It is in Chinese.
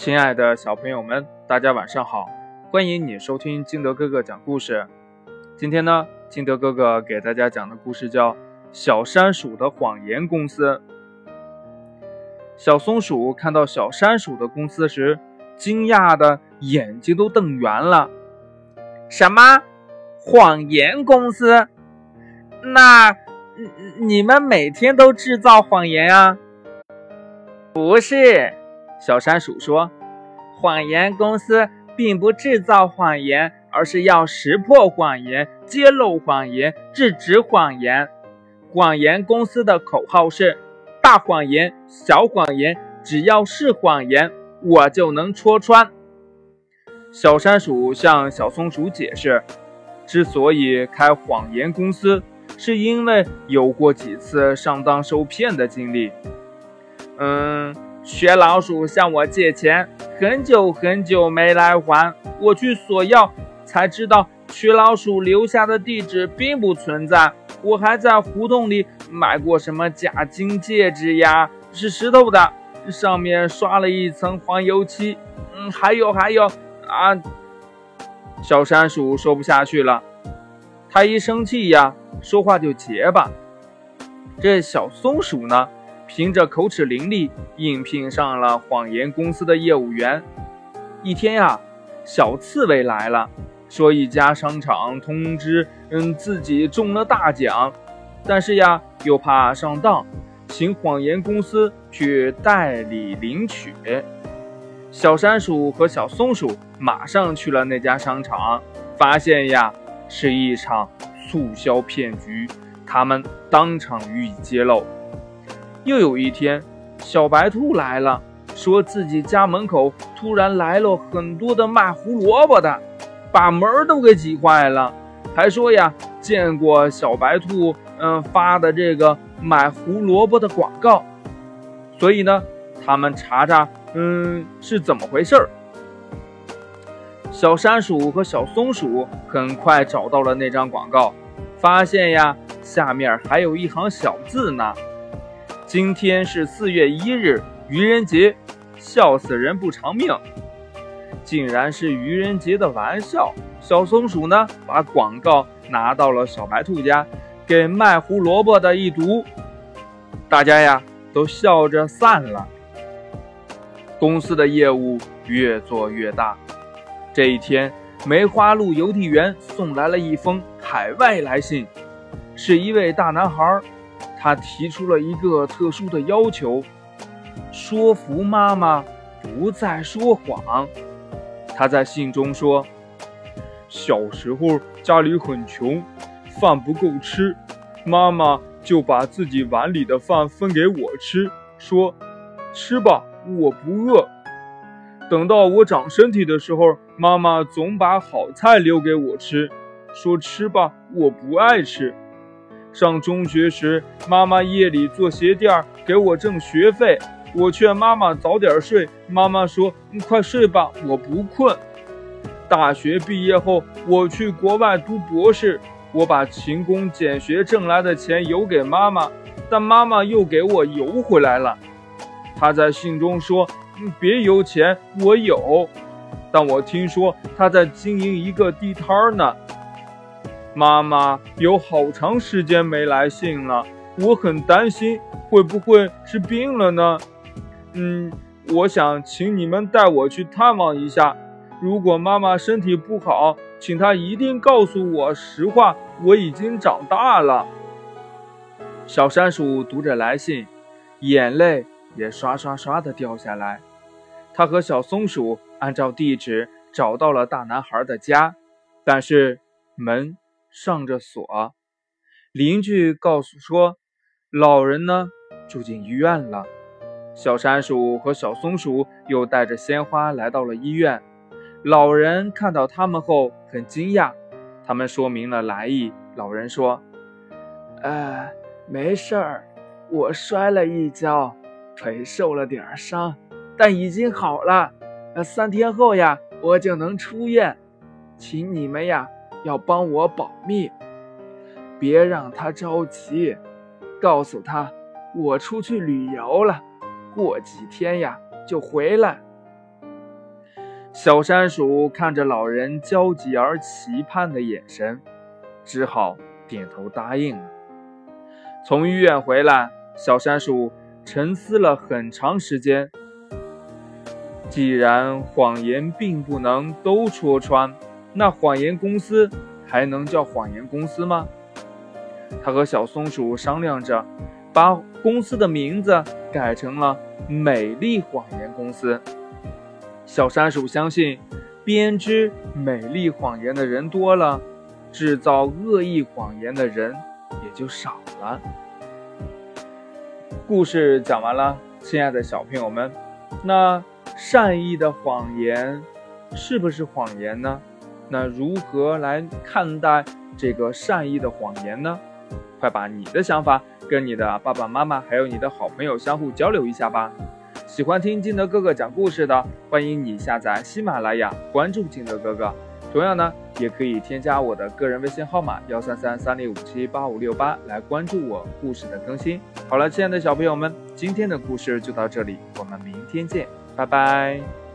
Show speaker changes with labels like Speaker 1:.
Speaker 1: 亲爱的小朋友们，大家晚上好！欢迎你收听金德哥哥讲故事。今天呢，金德哥哥给大家讲的故事叫《小山鼠的谎言公司》。小松鼠看到小山鼠的公司时，惊讶的眼睛都瞪圆了。
Speaker 2: 什么？谎言公司？那你们每天都制造谎言啊？不是。小山鼠说：“谎言公司并不制造谎言，而是要识破谎言、揭露谎言、制止谎言。谎言公司的口号是：大谎言、小谎言，只要是谎言，我就能戳穿。”
Speaker 1: 小山鼠向小松鼠解释：“之所以开谎言公司，是因为有过几次上当受骗的经历。”
Speaker 2: 嗯。学老鼠向我借钱，很久很久没来还，我去索要，才知道学老鼠留下的地址并不存在。我还在胡同里买过什么假金戒指呀，是石头的，上面刷了一层黄油漆。嗯，还有还有啊！
Speaker 1: 小山鼠说不下去了，它一生气呀，说话就结巴。这小松鼠呢？凭着口齿伶俐，应聘上了谎言公司的业务员。一天呀，小刺猬来了，说一家商场通知，嗯，自己中了大奖，但是呀，又怕上当，请谎言公司去代理领取。小山鼠和小松鼠马上去了那家商场，发现呀，是一场促销骗局，他们当场予以揭露。又有一天，小白兔来了，说自己家门口突然来了很多的卖胡萝卜的，把门都给挤坏了。还说呀，见过小白兔嗯发的这个买胡萝卜的广告，所以呢，他们查查嗯是怎么回事儿。小山鼠和小松鼠很快找到了那张广告，发现呀，下面还有一行小字呢。今天是四月一日，愚人节，笑死人不偿命，竟然是愚人节的玩笑。小松鼠呢，把广告拿到了小白兔家，给卖胡萝卜的一读，大家呀都笑着散了。公司的业务越做越大。这一天，梅花鹿邮递员送来了一封海外来信，是一位大男孩。他提出了一个特殊的要求，说服妈妈不再说谎。他在信中说：“小时候家里很穷，饭不够吃，妈妈就把自己碗里的饭分给我吃，说吃吧，我不饿。等到我长身体的时候，妈妈总把好菜留给我吃，说吃吧，我不爱吃。”上中学时，妈妈夜里做鞋垫给我挣学费。我劝妈妈早点睡，妈妈说：“你快睡吧，我不困。”大学毕业后，我去国外读博士。我把勤工俭学挣来的钱邮给妈妈，但妈妈又给我邮回来了。她在信中说：“你别邮钱，我有。”但我听说她在经营一个地摊呢。妈妈有好长时间没来信了，我很担心，会不会是病了呢？嗯，我想请你们带我去探望一下。如果妈妈身体不好，请她一定告诉我实话。我已经长大了。小山鼠读着来信，眼泪也刷刷刷的掉下来。他和小松鼠按照地址找到了大男孩的家，但是门。上着锁，邻居告诉说，老人呢住进医院了。小山鼠和小松鼠又带着鲜花来到了医院。老人看到他们后很惊讶，他们说明了来意。老人说：“
Speaker 3: 呃，没事儿，我摔了一跤，腿受了点伤，但已经好了。呃，三天后呀，我就能出院，请你们呀。”要帮我保密，别让他着急。告诉他，我出去旅游了，过几天呀就回来。
Speaker 1: 小山鼠看着老人焦急而期盼的眼神，只好点头答应了。从医院回来，小山鼠沉思了很长时间。既然谎言并不能都戳穿，那谎言公司还能叫谎言公司吗？他和小松鼠商量着，把公司的名字改成了“美丽谎言公司”。小山鼠相信，编织美丽谎言的人多了，制造恶意谎言的人也就少了。故事讲完了，亲爱的小朋友们，那。善意的谎言是不是谎言呢？那如何来看待这个善意的谎言呢？快把你的想法跟你的爸爸妈妈还有你的好朋友相互交流一下吧。喜欢听金德哥哥讲故事的，欢迎你下载喜马拉雅，关注金德哥哥。同样呢，也可以添加我的个人微信号码幺三三三零五七八五六八来关注我故事的更新。好了，亲爱的小朋友们，今天的故事就到这里，我们明天见。拜拜。